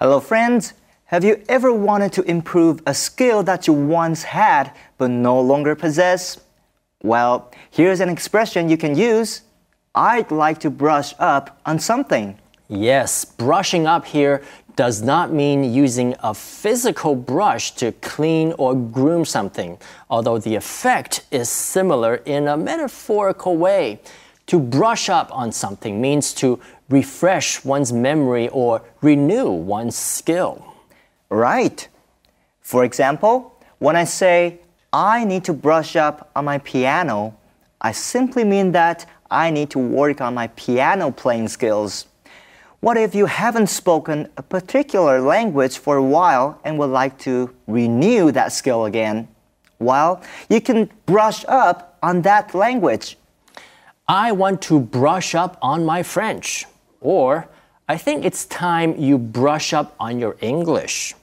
Hello, friends. Have you ever wanted to improve a skill that you once had but no longer possess? Well, here's an expression you can use I'd like to brush up on something. Yes, brushing up here does not mean using a physical brush to clean or groom something, although the effect is similar in a metaphorical way. To brush up on something means to refresh one's memory or renew one's skill. Right. For example, when I say, I need to brush up on my piano, I simply mean that I need to work on my piano playing skills. What if you haven't spoken a particular language for a while and would like to renew that skill again? Well, you can brush up on that language. I want to brush up on my French. Or, I think it's time you brush up on your English.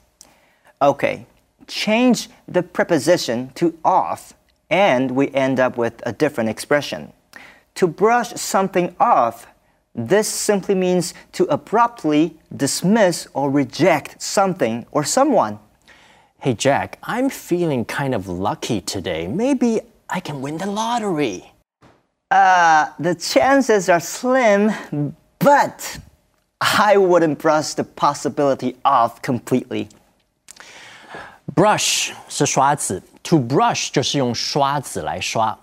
Okay, change the preposition to off, and we end up with a different expression. To brush something off, this simply means to abruptly dismiss or reject something or someone. Hey Jack, I'm feeling kind of lucky today. Maybe I can win the lottery Uh, the chances are slim, but I wouldn't brush the possibility off completely. Brush 是刷子，to brush 就是用刷子来刷。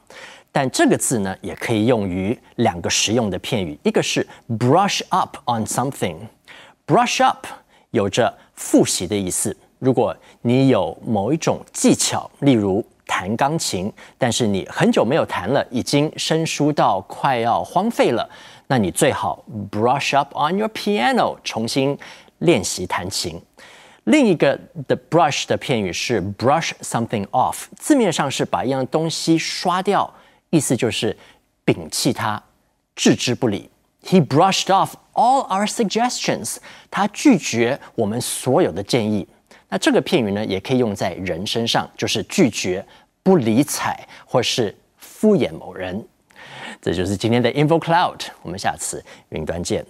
但这个字呢，也可以用于两个实用的片语，一个是 brush up on something。brush up 有着复习的意思。如果你有某一种技巧，例如 弹钢琴，但是你很久没有弹了，已经生疏到快要荒废了，那你最好 brush up on your piano，重新练习弹琴。另一个 the brush 的片语是 brush something off，字面上是把一样东西刷掉，意思就是摒弃它，置之不理。He brushed off all our suggestions，他拒绝我们所有的建议。那这个片语呢，也可以用在人身上，就是拒绝、不理睬或是敷衍某人。这就是今天的 Info Cloud，我们下次云端见。